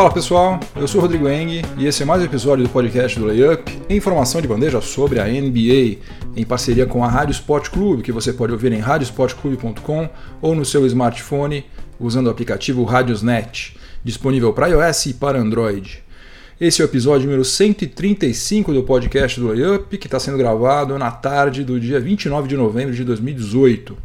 Fala pessoal, eu sou Rodrigo Eng e esse é mais um episódio do podcast do Layup, informação de bandeja sobre a NBA, em parceria com a Rádio Sport Clube, que você pode ouvir em radiosportclube.com ou no seu smartphone usando o aplicativo Radiosnet, disponível para iOS e para Android. Esse é o episódio número 135 do podcast do Layup, que está sendo gravado na tarde do dia 29 de novembro de 2018.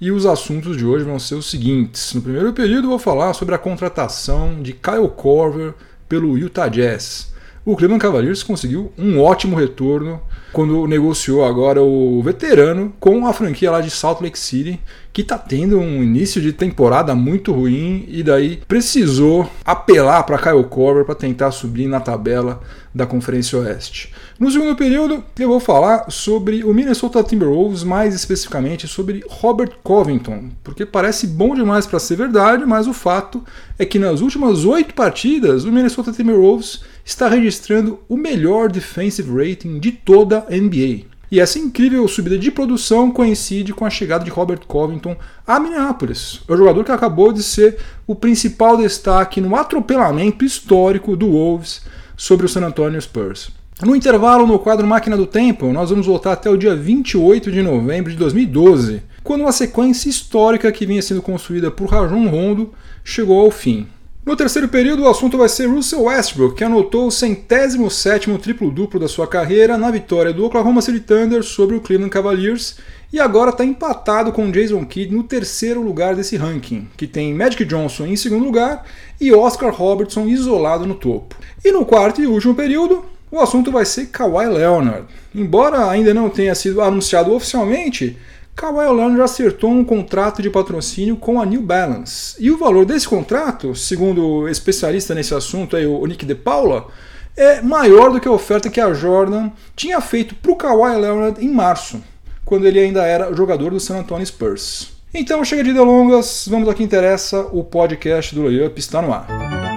E os assuntos de hoje vão ser os seguintes. No primeiro período, vou falar sobre a contratação de Kyle Korver pelo Utah Jazz. O Cleveland Cavaliers conseguiu um ótimo retorno quando negociou agora o veterano com a franquia lá de Salt Lake City, que está tendo um início de temporada muito ruim e daí precisou apelar para Kyle Korver para tentar subir na tabela da Conferência Oeste. No segundo período, eu vou falar sobre o Minnesota Timberwolves, mais especificamente sobre Robert Covington, porque parece bom demais para ser verdade, mas o fato é que nas últimas oito partidas, o Minnesota Timberwolves está registrando o melhor defensive rating de toda a NBA. E essa incrível subida de produção coincide com a chegada de Robert Covington a Minneapolis, o jogador que acabou de ser o principal destaque no atropelamento histórico do Wolves sobre o San Antonio Spurs. No intervalo no quadro Máquina do Tempo, nós vamos voltar até o dia 28 de novembro de 2012, quando uma sequência histórica que vinha sendo construída por Rajon Rondo chegou ao fim. No terceiro período, o assunto vai ser Russell Westbrook, que anotou o centésimo sétimo triplo-duplo da sua carreira na vitória do Oklahoma City Thunder sobre o Cleveland Cavaliers e agora está empatado com Jason Kidd no terceiro lugar desse ranking, que tem Magic Johnson em segundo lugar e Oscar Robertson isolado no topo. E no quarto e último período, o assunto vai ser Kawhi Leonard. Embora ainda não tenha sido anunciado oficialmente, Kawhi Leonard acertou um contrato de patrocínio com a New Balance. E o valor desse contrato, segundo o especialista nesse assunto, aí, o Nick De Paula, é maior do que a oferta que a Jordan tinha feito para o Kawhi Leonard em março, quando ele ainda era jogador do San Antonio Spurs. Então chega de delongas, vamos ao que interessa, o podcast do Layup está no ar.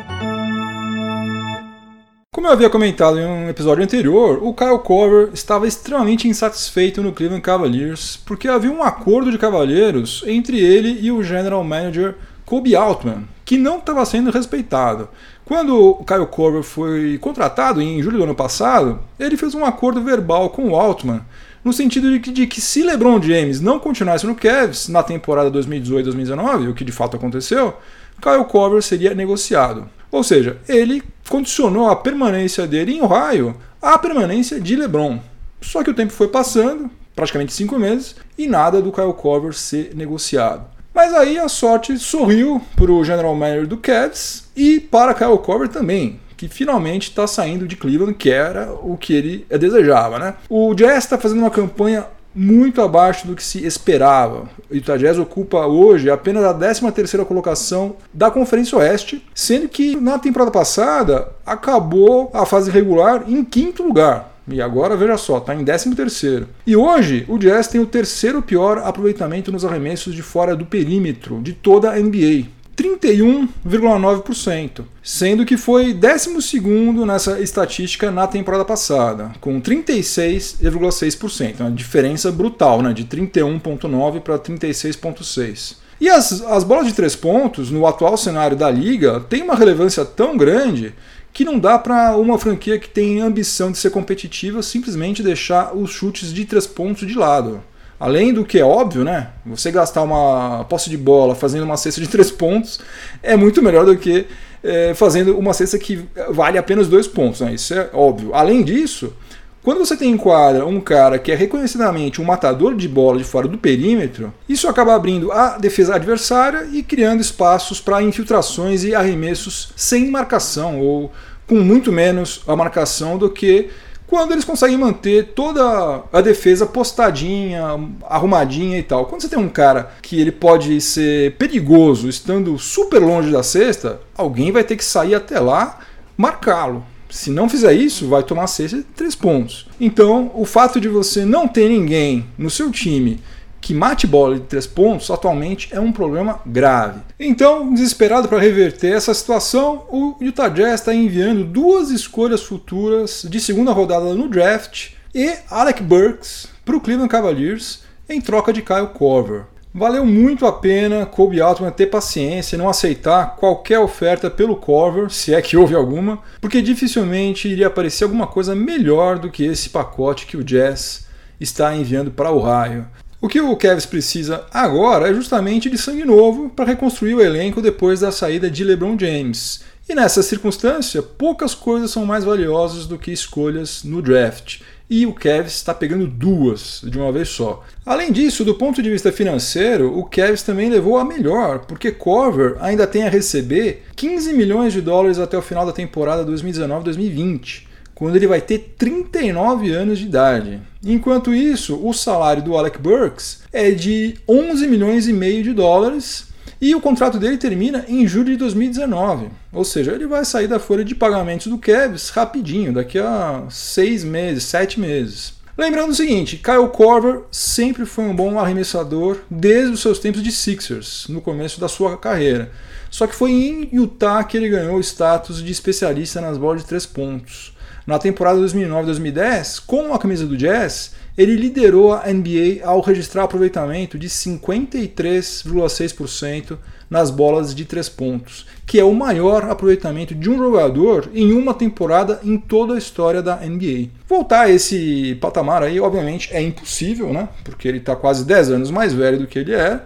Como eu havia comentado em um episódio anterior, o Kyle Korver estava extremamente insatisfeito no Cleveland Cavaliers porque havia um acordo de cavalheiros entre ele e o general manager Kobe Altman, que não estava sendo respeitado. Quando o Kyle Korver foi contratado em julho do ano passado, ele fez um acordo verbal com o Altman, no sentido de que, de que se LeBron James não continuasse no Cavs na temporada 2018-2019, o que de fato aconteceu, Kyle Korver seria negociado. Ou seja, ele condicionou a permanência dele em Ohio à permanência de LeBron. Só que o tempo foi passando, praticamente cinco meses, e nada do Kyle Korver ser negociado. Mas aí a sorte sorriu para o general manager do Cavs e para Kyle Korver também, que finalmente está saindo de Cleveland, que era o que ele desejava. Né? O Jazz está fazendo uma campanha muito abaixo do que se esperava. O Utah Jazz ocupa hoje apenas a 13ª colocação da Conferência Oeste, sendo que na temporada passada acabou a fase regular em quinto lugar. E agora, veja só, está em 13º. E hoje, o Jazz tem o terceiro pior aproveitamento nos arremessos de fora do perímetro de toda a NBA. 31,9%, sendo que foi 12 nessa estatística na temporada passada, com 36,6%, uma diferença brutal, né, de 31,9% para 36,6%. E as, as bolas de três pontos, no atual cenário da liga, têm uma relevância tão grande que não dá para uma franquia que tem ambição de ser competitiva simplesmente deixar os chutes de três pontos de lado. Além do que é óbvio, né? Você gastar uma posse de bola fazendo uma cesta de três pontos é muito melhor do que é, fazendo uma cesta que vale apenas dois pontos, né? Isso é óbvio. Além disso, quando você tem em quadra um cara que é reconhecidamente um matador de bola de fora do perímetro, isso acaba abrindo a defesa adversária e criando espaços para infiltrações e arremessos sem marcação ou com muito menos a marcação do que quando eles conseguem manter toda a defesa postadinha, arrumadinha e tal. Quando você tem um cara que ele pode ser perigoso estando super longe da cesta, alguém vai ter que sair até lá marcá-lo. Se não fizer isso, vai tomar cesta de três pontos. Então, o fato de você não ter ninguém no seu time que mate bola de três pontos atualmente é um problema grave. Então, desesperado para reverter essa situação, o Utah Jazz está enviando duas escolhas futuras de segunda rodada no draft e Alec Burks para o Cleveland Cavaliers em troca de Kyle Korver. Valeu muito a pena Kobe Altman ter paciência e não aceitar qualquer oferta pelo Corver, se é que houve alguma, porque dificilmente iria aparecer alguma coisa melhor do que esse pacote que o Jazz está enviando para o Raio. O que o Cavs precisa agora é justamente de sangue novo para reconstruir o elenco depois da saída de LeBron James. E nessa circunstância, poucas coisas são mais valiosas do que escolhas no draft e o Cavs está pegando duas de uma vez só. Além disso, do ponto de vista financeiro, o Cavs também levou a melhor, porque Corver ainda tem a receber 15 milhões de dólares até o final da temporada 2019-2020, quando ele vai ter 39 anos de idade. Enquanto isso, o salário do Alec Burks é de 11 milhões e meio de dólares e o contrato dele termina em julho de 2019. Ou seja, ele vai sair da folha de pagamentos do Cavs rapidinho, daqui a seis meses, sete meses. Lembrando o seguinte, Kyle Korver sempre foi um bom arremessador desde os seus tempos de Sixers, no começo da sua carreira. Só que foi em Utah que ele ganhou o status de especialista nas bolas de três pontos. Na temporada 2009-2010, com a camisa do Jazz, ele liderou a NBA ao registrar aproveitamento de 53,6% nas bolas de três pontos, que é o maior aproveitamento de um jogador em uma temporada em toda a história da NBA. Voltar a esse patamar aí, obviamente, é impossível, né? Porque ele está quase 10 anos mais velho do que ele é.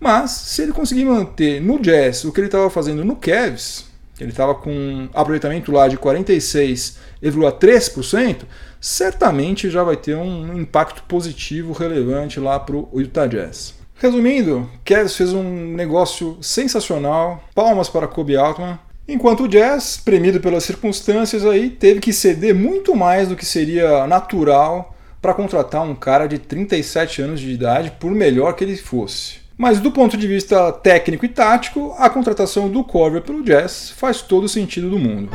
Mas se ele conseguir manter no Jazz o que ele estava fazendo no Cavs, ele estava com aproveitamento lá de 46,3%, certamente já vai ter um impacto positivo relevante lá para o Utah Jazz. Resumindo, Cavs fez um negócio sensacional, palmas para Kobe Altman, enquanto o Jazz, premido pelas circunstâncias aí, teve que ceder muito mais do que seria natural para contratar um cara de 37 anos de idade, por melhor que ele fosse. Mas do ponto de vista técnico e tático, a contratação do Corver pelo Jazz faz todo o sentido do mundo.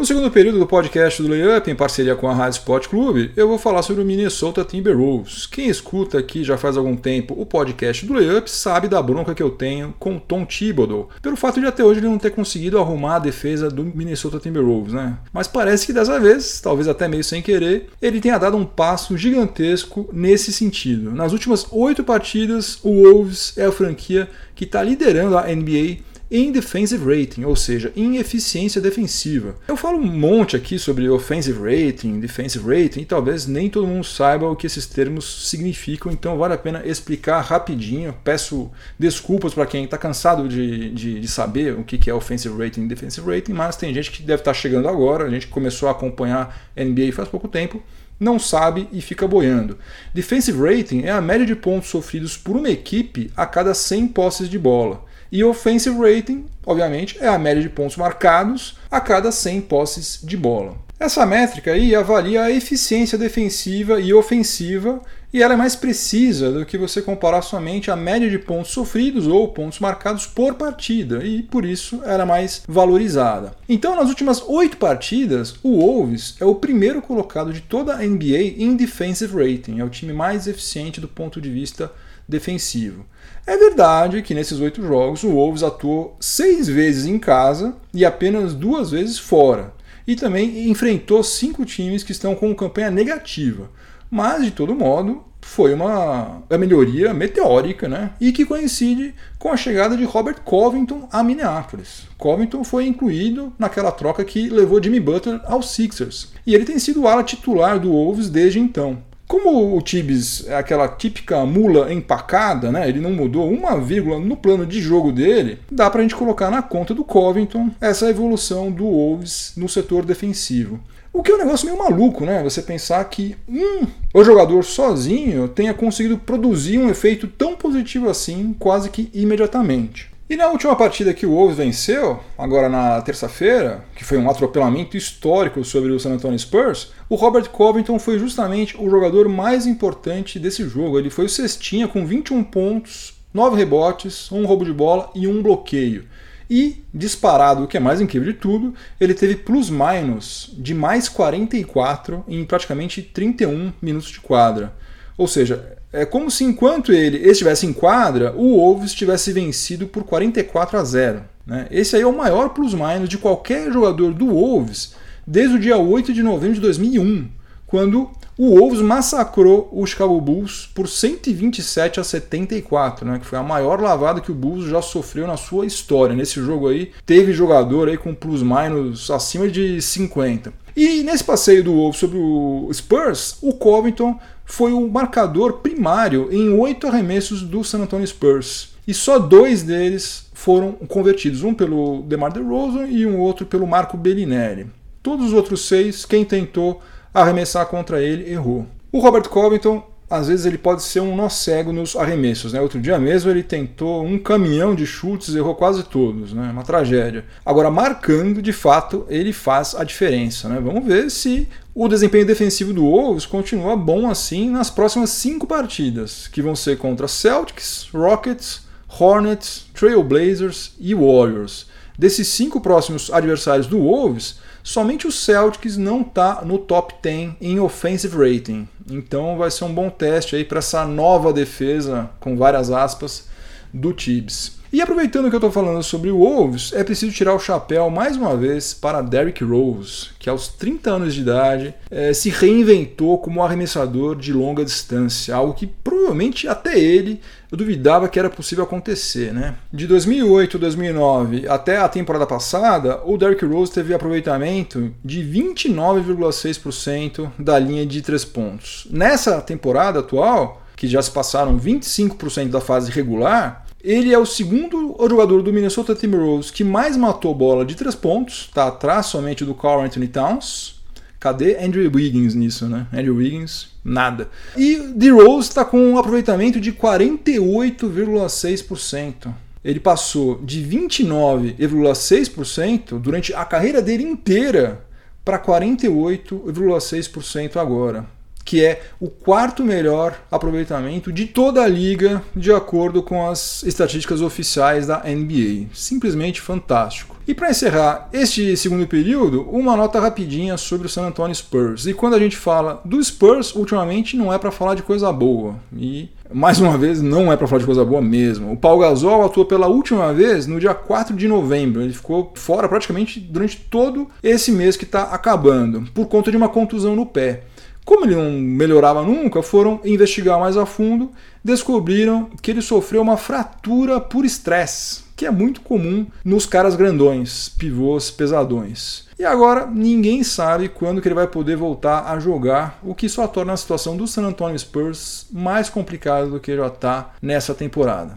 No segundo período do podcast do Layup, em parceria com a Rádio Sport Clube, eu vou falar sobre o Minnesota Timberwolves. Quem escuta aqui já faz algum tempo o podcast do Layup sabe da bronca que eu tenho com Tom Thibodeau, pelo fato de até hoje ele não ter conseguido arrumar a defesa do Minnesota Timberwolves, né? Mas parece que dessa vez, talvez até meio sem querer, ele tenha dado um passo gigantesco nesse sentido. Nas últimas oito partidas, o Wolves é a franquia que está liderando a NBA em defensive rating, ou seja, em eficiência defensiva. Eu falo um monte aqui sobre offensive rating, defensive rating, e talvez nem todo mundo saiba o que esses termos significam, então vale a pena explicar rapidinho. Peço desculpas para quem está cansado de, de, de, saber o que é offensive rating e defensive rating, mas tem gente que deve estar tá chegando agora, a gente começou a acompanhar NBA faz pouco tempo não sabe e fica boiando. Defensive rating é a média de pontos sofridos por uma equipe a cada 100 posses de bola. E offensive rating, obviamente, é a média de pontos marcados a cada 100 posses de bola. Essa métrica aí avalia a eficiência defensiva e ofensiva e ela é mais precisa do que você comparar somente a média de pontos sofridos ou pontos marcados por partida e por isso ela é mais valorizada. Então, nas últimas oito partidas, o Wolves é o primeiro colocado de toda a NBA em defensive rating, é o time mais eficiente do ponto de vista defensivo. É verdade que nesses oito jogos o Wolves atuou seis vezes em casa e apenas duas vezes fora. E também enfrentou cinco times que estão com campanha negativa. Mas, de todo modo, foi uma, uma melhoria meteórica, né? E que coincide com a chegada de Robert Covington a Minneapolis. Covington foi incluído naquela troca que levou Jimmy Butler aos Sixers. E ele tem sido ala titular do Wolves desde então. Como o Tibbs é aquela típica mula empacada, né? ele não mudou uma vírgula no plano de jogo dele, dá para a gente colocar na conta do Covington essa evolução do Wolves no setor defensivo. O que é um negócio meio maluco, né? Você pensar que um o jogador sozinho tenha conseguido produzir um efeito tão positivo assim quase que imediatamente. E na última partida que o Wolves venceu, agora na terça-feira, que foi um atropelamento histórico sobre o San Antonio Spurs, o Robert Covington foi justamente o jogador mais importante desse jogo. Ele foi o cestinha com 21 pontos, 9 rebotes, um roubo de bola e um bloqueio. E, disparado, o que é mais incrível de tudo, ele teve plus-minus de mais 44 em praticamente 31 minutos de quadra. Ou seja, é como se enquanto ele estivesse em quadra, o Wolves tivesse vencido por 44 a 0. Né? Esse aí é o maior plus-minus de qualquer jogador do Wolves desde o dia 8 de novembro de 2001, quando o Wolves massacrou o Chicago Bulls por 127 a 74, né, que foi a maior lavada que o Bulls já sofreu na sua história. Nesse jogo aí, teve jogador aí com plus-minus acima de 50. E nesse passeio do Wolves sobre o Spurs, o Covington foi o marcador primário em oito arremessos do San Antonio Spurs. E só dois deles foram convertidos, um pelo DeMar DeRozan e um outro pelo Marco Bellinelli. Todos os outros seis, quem tentou arremessar contra ele errou. O Robert Covington, às vezes ele pode ser um nó cego nos arremessos, né? Outro dia mesmo ele tentou um caminhão de chutes, errou quase todos, né? Uma tragédia. Agora marcando, de fato, ele faz a diferença, né? Vamos ver se o desempenho defensivo do Wolves continua bom assim nas próximas cinco partidas, que vão ser contra Celtics, Rockets, Hornets, Trailblazers e Warriors. Desses cinco próximos adversários do Wolves, Somente o Celtics não está no top 10 em offensive rating. Então vai ser um bom teste aí para essa nova defesa, com várias aspas, do Tibbs. E aproveitando que eu estou falando sobre o Wolves, é preciso tirar o chapéu mais uma vez para Derrick Rose, que aos 30 anos de idade é, se reinventou como arremessador de longa distância, algo que provavelmente até ele eu duvidava que era possível acontecer. Né? De 2008 a 2009 até a temporada passada, o Derrick Rose teve aproveitamento de 29,6% da linha de 3 pontos. Nessa temporada atual, que já se passaram 25% da fase regular, ele é o segundo jogador do Minnesota Timberwolves que mais matou bola de três pontos, está atrás somente do Carl Anthony Towns. Cadê Andrew Wiggins nisso, né? Andrew Wiggins, nada. E DeRozan está com um aproveitamento de 48,6%. Ele passou de 29,6% durante a carreira dele inteira para 48,6% agora que é o quarto melhor aproveitamento de toda a liga, de acordo com as estatísticas oficiais da NBA. Simplesmente fantástico. E para encerrar este segundo período, uma nota rapidinha sobre o San Antonio Spurs. E quando a gente fala do Spurs, ultimamente não é para falar de coisa boa. E mais uma vez, não é para falar de coisa boa mesmo. O Paul Gasol atuou pela última vez no dia 4 de novembro. Ele ficou fora praticamente durante todo esse mês que está acabando, por conta de uma contusão no pé. Como ele não melhorava nunca, foram investigar mais a fundo, descobriram que ele sofreu uma fratura por estresse, que é muito comum nos caras grandões, pivôs pesadões. E agora ninguém sabe quando que ele vai poder voltar a jogar, o que só torna a situação do San Antonio Spurs mais complicada do que já está nessa temporada.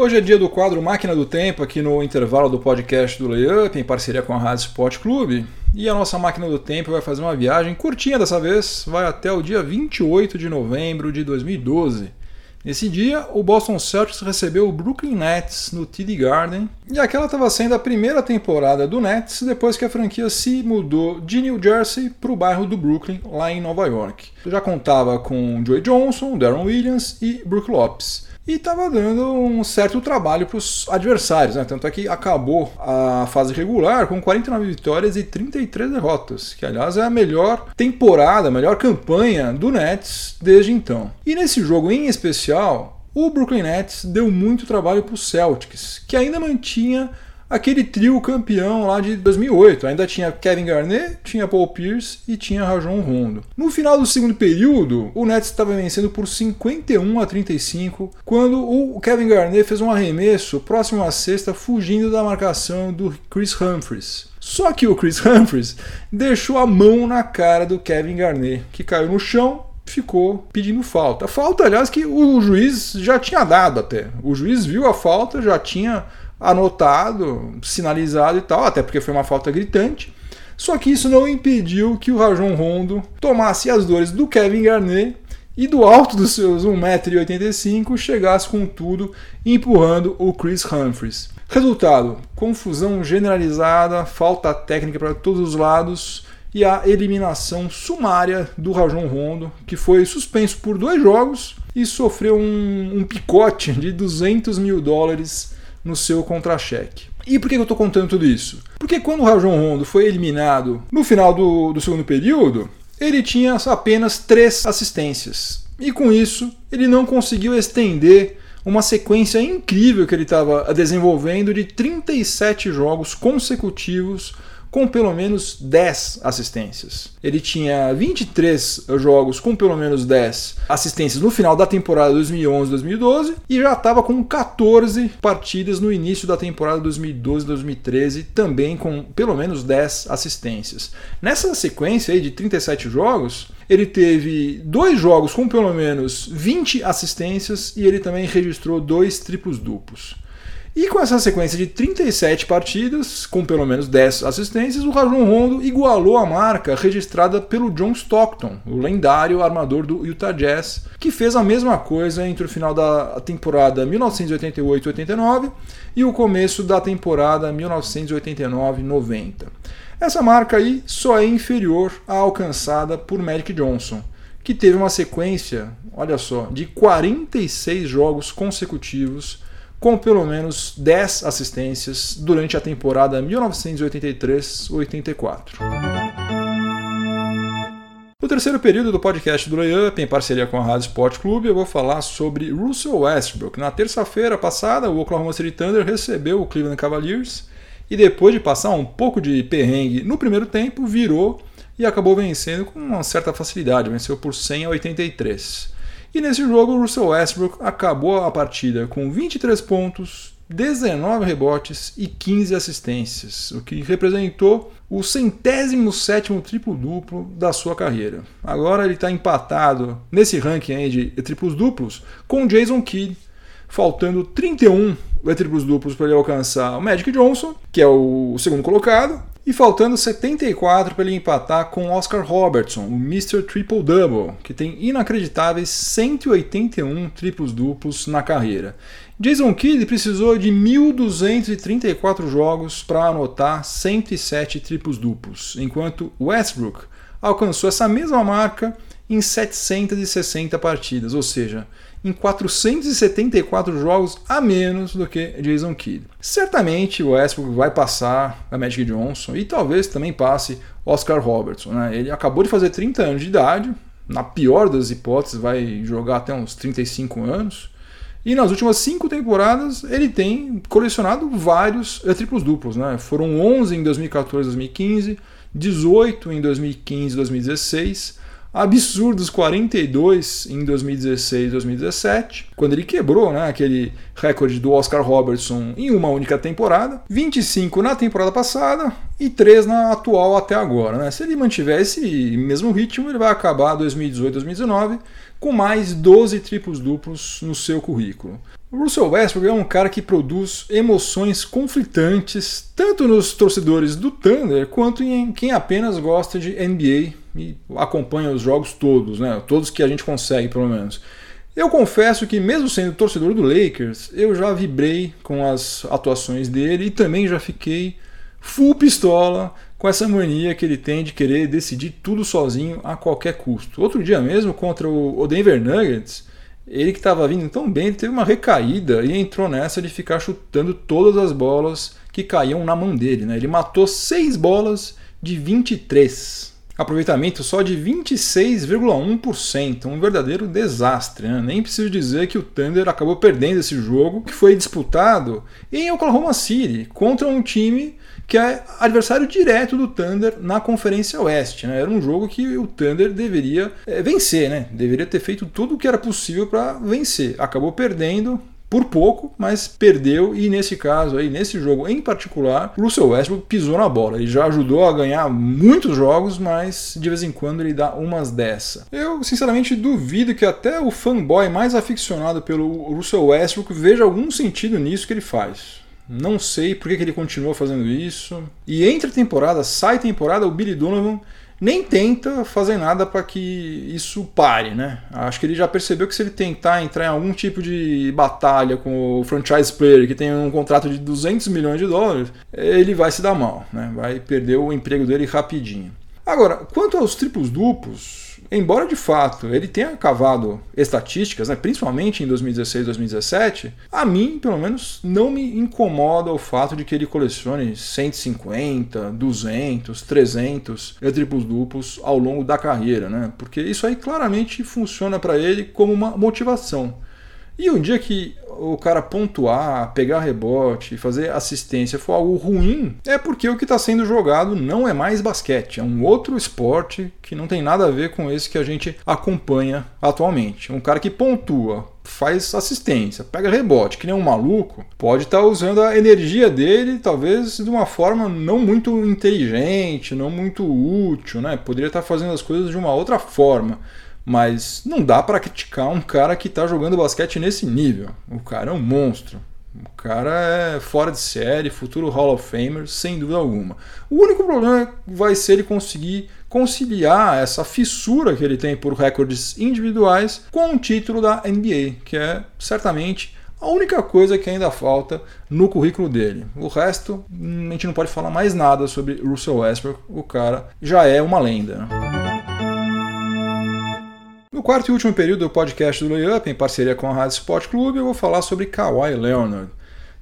Hoje é dia do quadro Máquina do Tempo, aqui no intervalo do podcast do Layup, em parceria com a Rádio Sport Clube. E a nossa Máquina do Tempo vai fazer uma viagem curtinha dessa vez, vai até o dia 28 de novembro de 2012. Nesse dia, o Boston Celtics recebeu o Brooklyn Nets no TD Garden, e aquela estava sendo a primeira temporada do Nets depois que a franquia se mudou de New Jersey para o bairro do Brooklyn, lá em Nova York. Já contava com Joey Johnson, Darren Williams e Brook Lopes e estava dando um certo trabalho para os adversários. Né? Tanto é que acabou a fase regular com 49 vitórias e 33 derrotas, que aliás é a melhor temporada, a melhor campanha do Nets desde então. E nesse jogo em especial, o Brooklyn Nets deu muito trabalho para os Celtics, que ainda mantinha aquele trio campeão lá de 2008. Ainda tinha Kevin Garnett, tinha Paul Pierce e tinha Rajon Rondo. No final do segundo período, o Nets estava vencendo por 51 a 35, quando o Kevin Garnett fez um arremesso próximo à sexta, fugindo da marcação do Chris Humphries. Só que o Chris Humphries deixou a mão na cara do Kevin Garnett, que caiu no chão, ficou pedindo falta. Falta, aliás, que o juiz já tinha dado até. O juiz viu a falta, já tinha anotado, sinalizado e tal, até porque foi uma falta gritante. Só que isso não impediu que o Rajon Rondo tomasse as dores do Kevin Garnett e do alto dos seus 1,85m chegasse com tudo, empurrando o Chris Humphries. Resultado: confusão generalizada, falta técnica para todos os lados e a eliminação sumária do Rajon Rondo, que foi suspenso por dois jogos e sofreu um, um picote de 200 mil dólares no seu contra-cheque. E por que eu estou contando tudo isso? Porque quando o Rajon Rondo foi eliminado no final do, do segundo período, ele tinha apenas três assistências. E com isso, ele não conseguiu estender uma sequência incrível que ele estava desenvolvendo de 37 jogos consecutivos com pelo menos 10 assistências. Ele tinha 23 jogos com pelo menos 10 assistências no final da temporada 2011-2012 e já estava com 14 partidas no início da temporada 2012-2013, também com pelo menos 10 assistências. Nessa sequência aí de 37 jogos, ele teve dois jogos com pelo menos 20 assistências e ele também registrou dois triplos duplos. E com essa sequência de 37 partidas, com pelo menos 10 assistências, o Rajon Rondo igualou a marca registrada pelo John Stockton, o lendário armador do Utah Jazz, que fez a mesma coisa entre o final da temporada 1988-89 e o começo da temporada 1989-90. Essa marca aí só é inferior à alcançada por Magic Johnson, que teve uma sequência, olha só, de 46 jogos consecutivos com pelo menos 10 assistências durante a temporada 1983-84. No terceiro período do podcast do Layup, em parceria com a Rádio Sport Clube, eu vou falar sobre Russell Westbrook. Na terça-feira passada, o Oklahoma City Thunder recebeu o Cleveland Cavaliers e depois de passar um pouco de perrengue no primeiro tempo, virou e acabou vencendo com uma certa facilidade, venceu por 100 a 83. E nesse jogo, o Russell Westbrook acabou a partida com 23 pontos, 19 rebotes e 15 assistências, o que representou o centésimo sétimo triplo-duplo da sua carreira. Agora ele está empatado nesse ranking de triplos duplos com Jason Kidd, faltando 31 triplos duplos para ele alcançar o Magic Johnson, que é o segundo colocado, e faltando 74 para ele empatar com Oscar Robertson, o Mr. Triple Double, que tem inacreditáveis 181 triplos duplos na carreira. Jason Kidd precisou de 1.234 jogos para anotar 107 triplos duplos, enquanto Westbrook alcançou essa mesma marca em 760 partidas, ou seja, em 474 jogos a menos do que Jason Kidd. Certamente o Westbrook vai passar a Magic Johnson e talvez também passe Oscar Robertson. Né? Ele acabou de fazer 30 anos de idade, na pior das hipóteses vai jogar até uns 35 anos. E nas últimas cinco temporadas ele tem colecionado vários é, triplos duplos. Né? Foram 11 em 2014 2015, 18 em 2015 2016 absurdos 42 em 2016 2017, quando ele quebrou né, aquele recorde do Oscar Robertson em uma única temporada, 25 na temporada passada e 3 na atual até agora. Né? Se ele mantiver esse mesmo ritmo, ele vai acabar 2018-2019 com mais 12 triplos duplos no seu currículo. O Russell Westbrook é um cara que produz emoções conflitantes tanto nos torcedores do Thunder quanto em quem apenas gosta de NBA e acompanha os jogos todos, né? Todos que a gente consegue, pelo menos. Eu confesso que, mesmo sendo torcedor do Lakers, eu já vibrei com as atuações dele e também já fiquei full pistola com essa mania que ele tem de querer decidir tudo sozinho a qualquer custo. Outro dia mesmo, contra o Denver Nuggets, ele que estava vindo tão bem, teve uma recaída e entrou nessa de ficar chutando todas as bolas que caíam na mão dele. Né? Ele matou 6 bolas de 23 aproveitamento só de 26,1%, um verdadeiro desastre. Né? Nem preciso dizer que o Thunder acabou perdendo esse jogo, que foi disputado em Oklahoma City contra um time que é adversário direto do Thunder na Conferência Oeste. Né? Era um jogo que o Thunder deveria é, vencer, né? deveria ter feito tudo o que era possível para vencer. Acabou perdendo, por pouco, mas perdeu e nesse caso aí, nesse jogo em particular, o Russell Westbrook pisou na bola. Ele já ajudou a ganhar muitos jogos, mas de vez em quando ele dá umas dessa. Eu sinceramente duvido que até o fanboy mais aficionado pelo Russell Westbrook veja algum sentido nisso que ele faz. Não sei por que ele continua fazendo isso. E entre temporada, sai temporada, o Billy Donovan nem tenta fazer nada para que isso pare, né? Acho que ele já percebeu que se ele tentar entrar em algum tipo de batalha com o franchise player que tem um contrato de 200 milhões de dólares, ele vai se dar mal, né? Vai perder o emprego dele rapidinho. Agora, quanto aos triplos duplos, embora de fato ele tenha cavado estatísticas, né, principalmente em 2016 2017, a mim, pelo menos, não me incomoda o fato de que ele colecione 150, 200, 300 triplos duplos ao longo da carreira, né? porque isso aí claramente funciona para ele como uma motivação. E um dia que o cara pontuar, pegar rebote, fazer assistência for algo ruim, é porque o que está sendo jogado não é mais basquete, é um outro esporte que não tem nada a ver com esse que a gente acompanha atualmente. Um cara que pontua, faz assistência, pega rebote, que nem um maluco, pode estar tá usando a energia dele, talvez de uma forma não muito inteligente, não muito útil, né? Poderia estar tá fazendo as coisas de uma outra forma. Mas não dá para criticar um cara que está jogando basquete nesse nível. O cara é um monstro. O cara é fora de série, futuro Hall of Famer, sem dúvida alguma. O único problema vai ser ele conseguir conciliar essa fissura que ele tem por recordes individuais com o título da NBA, que é certamente a única coisa que ainda falta no currículo dele. O resto, a gente não pode falar mais nada sobre Russell Westbrook. O cara já é uma lenda. No quarto e último período do podcast do Layup, em parceria com a Rádio Sport Clube, eu vou falar sobre Kawhi Leonard.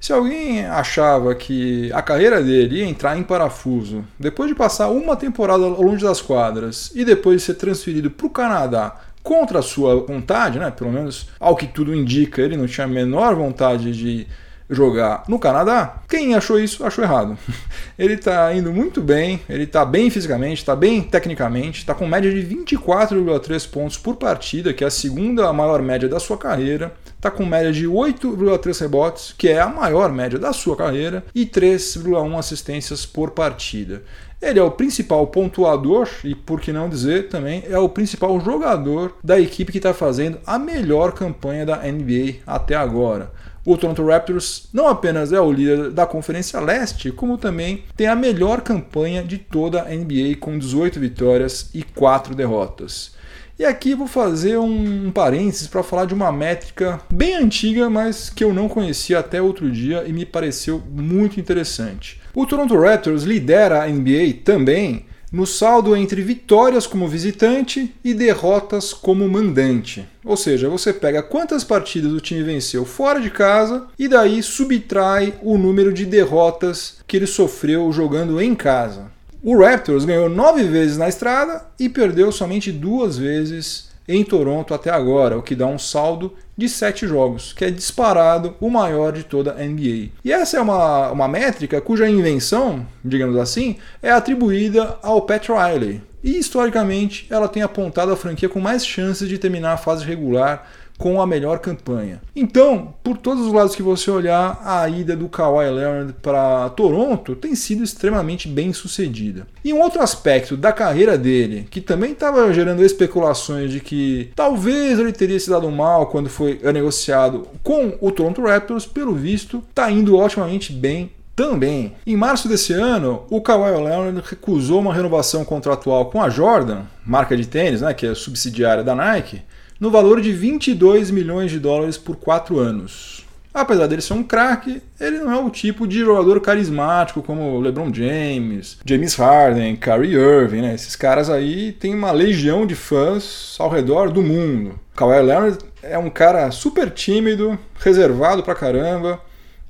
Se alguém achava que a carreira dele ia entrar em parafuso depois de passar uma temporada longe das quadras e depois de ser transferido para o Canadá contra a sua vontade, né? pelo menos ao que tudo indica, ele não tinha a menor vontade de jogar no Canadá, quem achou isso achou errado. Ele está indo muito bem, ele está bem fisicamente, está bem tecnicamente, está com média de 24,3 pontos por partida, que é a segunda maior média da sua carreira, está com média de 8,3 rebotes, que é a maior média da sua carreira, e 3,1 assistências por partida. Ele é o principal pontuador e, por que não dizer, também é o principal jogador da equipe que está fazendo a melhor campanha da NBA até agora. O Toronto Raptors não apenas é o líder da Conferência Leste, como também tem a melhor campanha de toda a NBA com 18 vitórias e 4 derrotas. E aqui vou fazer um, parênteses para falar de uma métrica bem antiga, mas que eu não conhecia até outro dia e me pareceu muito interessante. O Toronto Raptors lidera a NBA também no saldo entre vitórias como visitante e derrotas como mandante. Ou seja, você pega quantas partidas o time venceu fora de casa e daí subtrai o número de derrotas que ele sofreu jogando em casa. O Raptors ganhou nove vezes na estrada e perdeu somente duas vezes em Toronto até agora, o que dá um saldo de sete jogos, que é disparado o maior de toda a NBA. E essa é uma, uma métrica cuja invenção, digamos assim, é atribuída ao Pat Riley. E historicamente ela tem apontado a franquia com mais chances de terminar a fase regular com a melhor campanha. Então, por todos os lados que você olhar, a ida do Kawhi Leonard para Toronto tem sido extremamente bem sucedida. E um outro aspecto da carreira dele, que também estava gerando especulações de que talvez ele teria se dado mal quando foi negociado com o Toronto Raptors, pelo visto, está indo otimamente bem também. Em março desse ano, o Kawhi Leonard recusou uma renovação contratual com a Jordan, marca de tênis, né, que é subsidiária da Nike, no valor de 22 milhões de dólares por quatro anos. Apesar dele ser um craque, ele não é o tipo de jogador carismático como LeBron James, James Harden, Kyrie Irving, né? Esses caras aí têm uma legião de fãs ao redor do mundo. Kawhi Leonard é um cara super tímido, reservado pra caramba.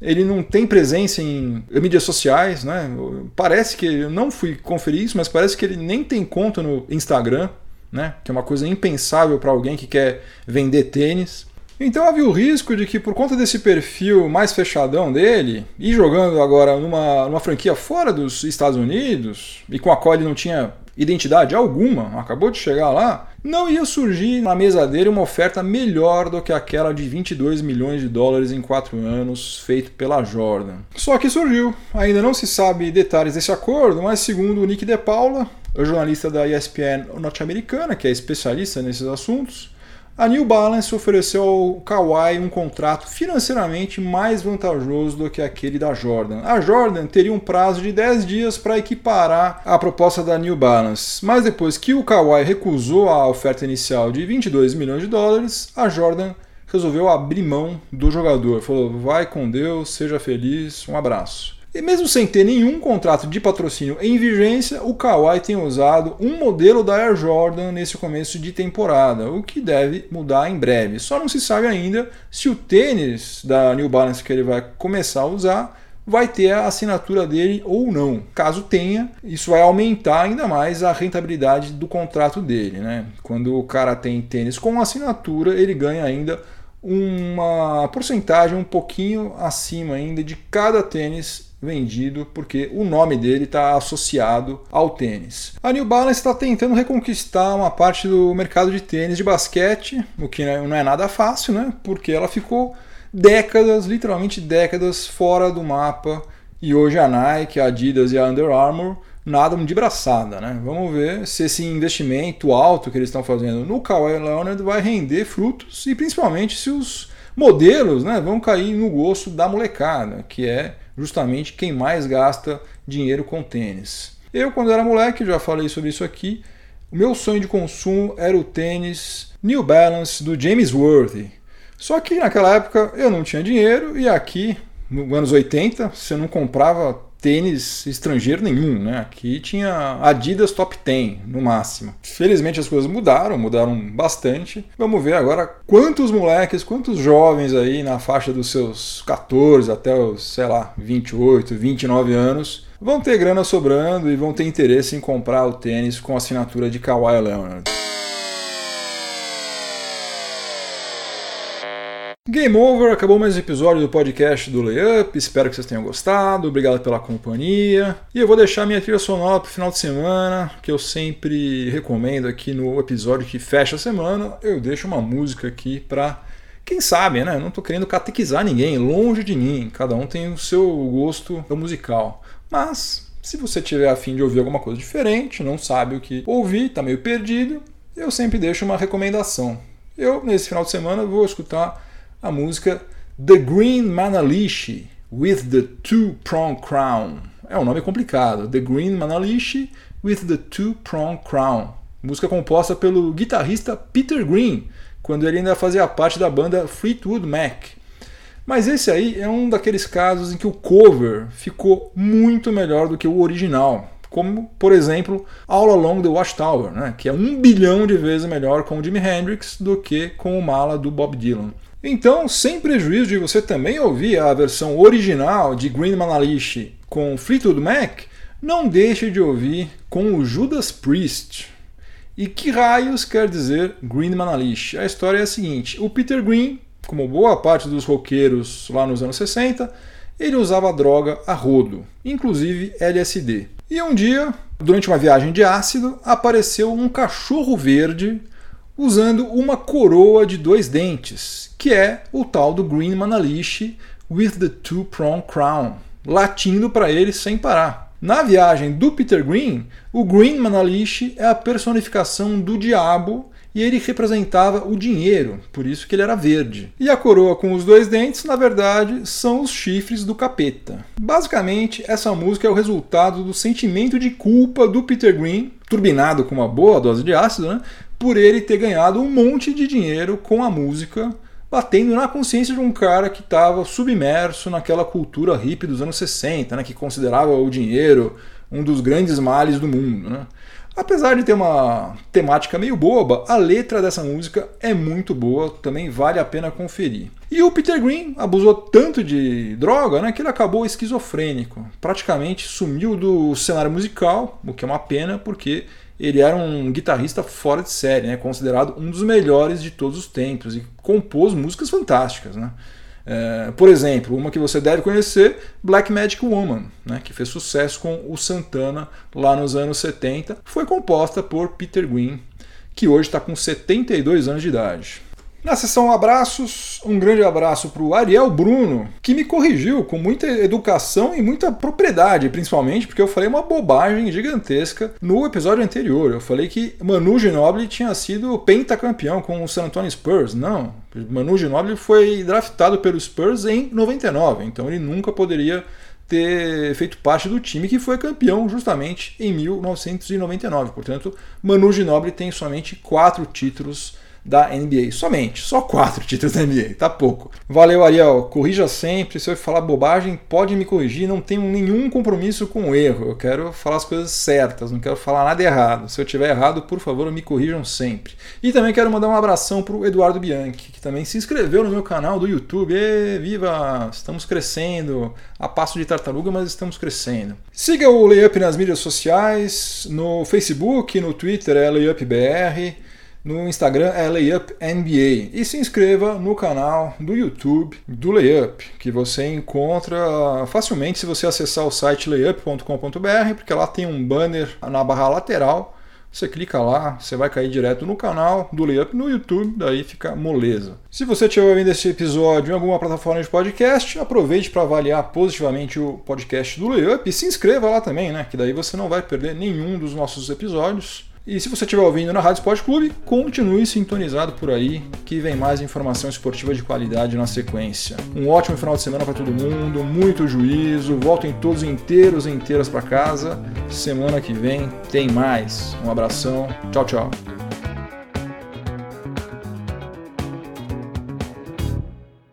Ele não tem presença em mídias sociais, né? Parece que eu não fui conferir isso, mas parece que ele nem tem conta no Instagram né? que é uma coisa impensável para alguém que quer vender tênis. Então havia o risco de que, por conta desse perfil mais fechadão dele, e jogando agora numa, numa franquia fora dos Estados Unidos, e com a qual ele não tinha identidade alguma, acabou de chegar lá, não ia surgir na mesa dele uma oferta melhor do que aquela de 22 milhões de dólares em quatro anos feito pela Jordan. Só que surgiu. Ainda não se sabe detalhes desse acordo, mas segundo o Nick De Paula, jornalista da ESPN norte-americana, que é especialista nesses assuntos, a New Balance ofereceu ao Kawhi um contrato financeiramente mais vantajoso do que aquele da Jordan. A Jordan teria um prazo de 10 dias para equiparar a proposta da New Balance, mas depois que o Kawhi recusou a oferta inicial de 22 milhões de dólares, a Jordan resolveu abrir mão do jogador. Falou: vai com Deus, seja feliz, um abraço. E mesmo sem ter nenhum contrato de patrocínio em vigência, o Kawhi tem usado um modelo da Air Jordan nesse começo de temporada, o que deve mudar em breve. Só não se sabe ainda se o tênis da New Balance que ele vai começar a usar vai ter a assinatura dele ou não. Caso tenha, isso vai aumentar ainda mais a rentabilidade do contrato dele. Né? Quando o cara tem tênis com assinatura, ele ganha ainda uma porcentagem um pouquinho acima ainda de cada tênis vendido, porque o nome dele está associado ao tênis. A New Balance está tentando reconquistar uma parte do mercado de tênis de basquete, o que não é nada fácil, né? Porque ela ficou décadas, literalmente décadas, fora do mapa. E hoje a Nike, a Adidas e a Under Armour nadam de braçada, né? Vamos ver se esse investimento alto que eles estão fazendo no Kawhi Leonard vai render frutos e principalmente se os modelos, né, vão cair no gosto da molecada, que é justamente quem mais gasta dinheiro com tênis. Eu, quando era moleque, já falei sobre isso aqui, o meu sonho de consumo era o tênis New Balance do James Worthy. Só que naquela época eu não tinha dinheiro e aqui, nos anos 80, você não comprava tênis estrangeiro nenhum, né? Aqui tinha Adidas Top 10 no máximo. Felizmente as coisas mudaram, mudaram bastante. Vamos ver agora quantos moleques, quantos jovens aí na faixa dos seus 14 até os, sei lá, 28, 29 anos vão ter grana sobrando e vão ter interesse em comprar o tênis com assinatura de Kawhi Leonard. Game over, acabou mais um episódio do podcast do Layup. Espero que vocês tenham gostado. Obrigado pela companhia. E eu vou deixar minha trilha sonora para o final de semana, que eu sempre recomendo aqui no episódio que fecha a semana. Eu deixo uma música aqui para quem sabe, né? Eu não estou querendo catequizar ninguém, longe de mim. Cada um tem o seu gosto musical. Mas se você tiver afim de ouvir alguma coisa diferente, não sabe o que ouvir, está meio perdido, eu sempre deixo uma recomendação. Eu, nesse final de semana, vou escutar a música The Green Manalishi with the Two-Prong Crown. É um nome complicado. The Green Manalishi with the Two-Prong Crown. Música composta pelo guitarrista Peter Green, quando ele ainda fazia parte da banda Fleetwood Mac. Mas esse aí é um daqueles casos em que o cover ficou muito melhor do que o original. Como, por exemplo, All Along the Watchtower, né? que é um bilhão de vezes melhor com o Jimi Hendrix do que com o Mala do Bob Dylan. Então, sem prejuízo de você também ouvir a versão original de Green Manalishi com Fleetwood Mac, não deixe de ouvir com o Judas Priest. E que raios quer dizer Green Manalishi? A história é a seguinte: o Peter Green, como boa parte dos roqueiros lá nos anos 60, ele usava droga a rodo, inclusive LSD. E um dia, durante uma viagem de ácido, apareceu um cachorro verde usando uma coroa de dois dentes, que é o tal do Green Manalishi with the two-prong crown, latindo para ele sem parar. Na viagem do Peter Green, o Green Manalishi é a personificação do diabo e ele representava o dinheiro, por isso que ele era verde. E a coroa com os dois dentes, na verdade, são os chifres do capeta. Basicamente, essa música é o resultado do sentimento de culpa do Peter Green, turbinado com uma boa dose de ácido, né, por ele ter ganhado um monte de dinheiro com a música, batendo na consciência de um cara que estava submerso naquela cultura hippie dos anos 60, né, que considerava o dinheiro um dos grandes males do mundo. Né? Apesar de ter uma temática meio boba, a letra dessa música é muito boa, também vale a pena conferir. E o Peter Green abusou tanto de droga né, que ele acabou esquizofrênico. Praticamente sumiu do cenário musical, o que é uma pena, porque ele era um guitarrista fora de série, né? considerado um dos melhores de todos os tempos e compôs músicas fantásticas. Né? É, por exemplo, uma que você deve conhecer, Black Magic Woman, né? que fez sucesso com o Santana lá nos anos 70, foi composta por Peter Green, que hoje está com 72 anos de idade. Na sessão abraços, um grande abraço para o Ariel Bruno, que me corrigiu com muita educação e muita propriedade, principalmente porque eu falei uma bobagem gigantesca no episódio anterior. Eu falei que Manu Ginobili tinha sido pentacampeão com o San Antonio Spurs. Não, Manu Ginobili foi draftado pelo Spurs em 99, então ele nunca poderia ter feito parte do time que foi campeão justamente em 1999. Portanto, Manu Ginobili tem somente quatro títulos da NBA. Somente, só quatro títulos da NBA, tá pouco. Valeu, Ariel. Corrija sempre. Se eu falar bobagem, pode me corrigir. Não tenho nenhum compromisso com o erro. Eu quero falar as coisas certas, não quero falar nada errado. Se eu tiver errado, por favor, me corrijam sempre. E também quero mandar um abração pro Eduardo Bianchi, que também se inscreveu no meu canal do YouTube. E, viva! Estamos crescendo a passo de tartaruga, mas estamos crescendo. Siga o Layup nas mídias sociais, no Facebook, no Twitter é LayupBR. No Instagram é LayupNBA. E se inscreva no canal do YouTube do Layup, que você encontra facilmente se você acessar o site layup.com.br, porque lá tem um banner na barra lateral você clica lá, você vai cair direto no canal do Layup no YouTube, daí fica moleza. Se você estiver ouvindo esse episódio em alguma plataforma de podcast, aproveite para avaliar positivamente o podcast do Layup e se inscreva lá também, né? Que daí você não vai perder nenhum dos nossos episódios. E se você estiver ouvindo na Rádio Esporte Clube, continue sintonizado por aí, que vem mais informação esportiva de qualidade na sequência. Um ótimo final de semana para todo mundo, muito juízo, voltem todos inteiros e inteiras para casa. Semana que vem tem mais. Um abração, tchau, tchau.